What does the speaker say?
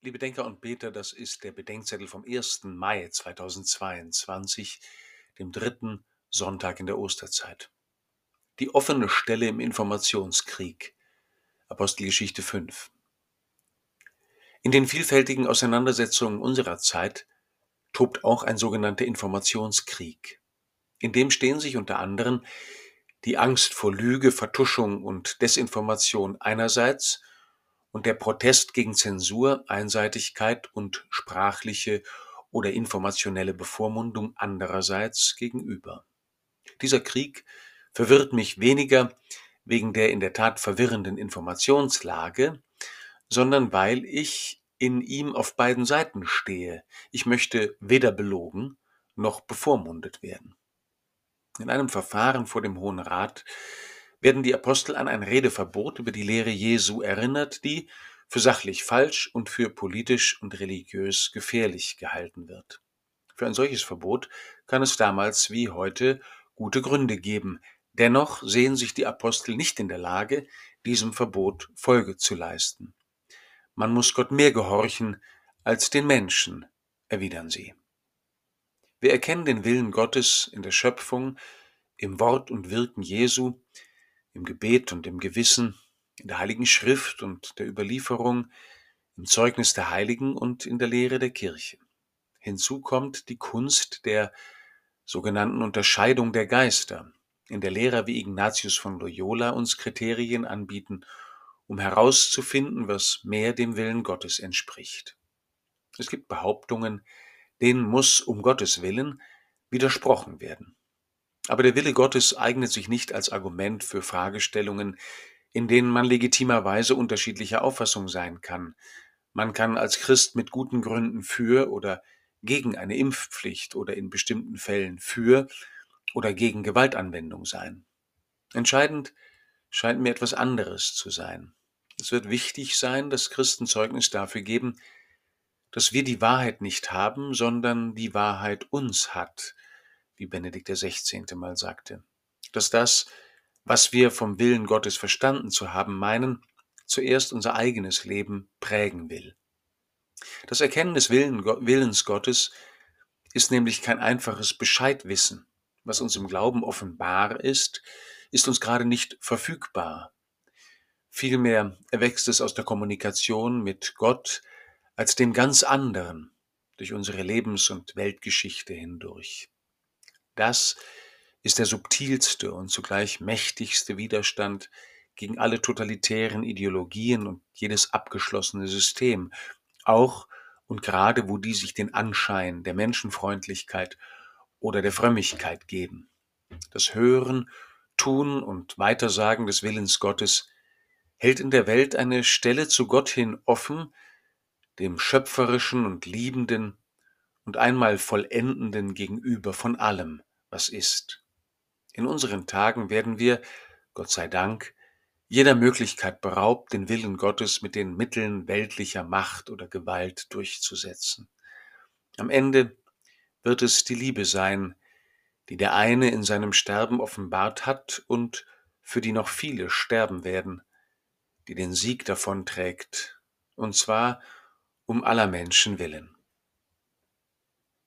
Liebe Denker und Beter, das ist der Bedenkzettel vom 1. Mai 2022, dem dritten Sonntag in der Osterzeit. Die offene Stelle im Informationskrieg. Apostelgeschichte 5. In den vielfältigen Auseinandersetzungen unserer Zeit tobt auch ein sogenannter Informationskrieg. In dem stehen sich unter anderem die Angst vor Lüge, Vertuschung und Desinformation einerseits und der Protest gegen Zensur, Einseitigkeit und sprachliche oder informationelle Bevormundung andererseits gegenüber. Dieser Krieg verwirrt mich weniger wegen der in der Tat verwirrenden Informationslage, sondern weil ich in ihm auf beiden Seiten stehe. Ich möchte weder belogen noch bevormundet werden. In einem Verfahren vor dem Hohen Rat werden die Apostel an ein Redeverbot über die Lehre Jesu erinnert, die für sachlich falsch und für politisch und religiös gefährlich gehalten wird. Für ein solches Verbot kann es damals wie heute gute Gründe geben. Dennoch sehen sich die Apostel nicht in der Lage, diesem Verbot Folge zu leisten. Man muss Gott mehr gehorchen als den Menschen, erwidern sie. Wir erkennen den Willen Gottes in der Schöpfung, im Wort und Wirken Jesu, im Gebet und im Gewissen, in der Heiligen Schrift und der Überlieferung, im Zeugnis der Heiligen und in der Lehre der Kirche. Hinzu kommt die Kunst der sogenannten Unterscheidung der Geister, in der Lehrer wie Ignatius von Loyola uns Kriterien anbieten, um herauszufinden, was mehr dem Willen Gottes entspricht. Es gibt Behauptungen, denen muss um Gottes Willen widersprochen werden. Aber der Wille Gottes eignet sich nicht als Argument für Fragestellungen, in denen man legitimerweise unterschiedlicher Auffassung sein kann. Man kann als Christ mit guten Gründen für oder gegen eine Impfpflicht oder in bestimmten Fällen für oder gegen Gewaltanwendung sein. Entscheidend scheint mir etwas anderes zu sein. Es wird wichtig sein, dass Christen Zeugnis dafür geben, dass wir die Wahrheit nicht haben, sondern die Wahrheit uns hat, wie Benedikt XVI. mal sagte, dass das, was wir vom Willen Gottes verstanden zu haben meinen, zuerst unser eigenes Leben prägen will. Das Erkennen des Willens Gottes ist nämlich kein einfaches Bescheidwissen. Was uns im Glauben offenbar ist, ist uns gerade nicht verfügbar. Vielmehr erwächst es aus der Kommunikation mit Gott als dem ganz anderen durch unsere Lebens- und Weltgeschichte hindurch. Das ist der subtilste und zugleich mächtigste Widerstand gegen alle totalitären Ideologien und jedes abgeschlossene System, auch und gerade wo die sich den Anschein der Menschenfreundlichkeit oder der Frömmigkeit geben. Das Hören, Tun und Weitersagen des Willens Gottes hält in der Welt eine Stelle zu Gott hin offen, dem Schöpferischen und Liebenden und einmal Vollendenden gegenüber von allem, was ist. In unseren Tagen werden wir, Gott sei Dank, jeder Möglichkeit beraubt, den Willen Gottes mit den Mitteln weltlicher Macht oder Gewalt durchzusetzen. Am Ende wird es die Liebe sein, die der eine in seinem Sterben offenbart hat und für die noch viele sterben werden, die den Sieg davonträgt, und zwar um aller Menschen willen.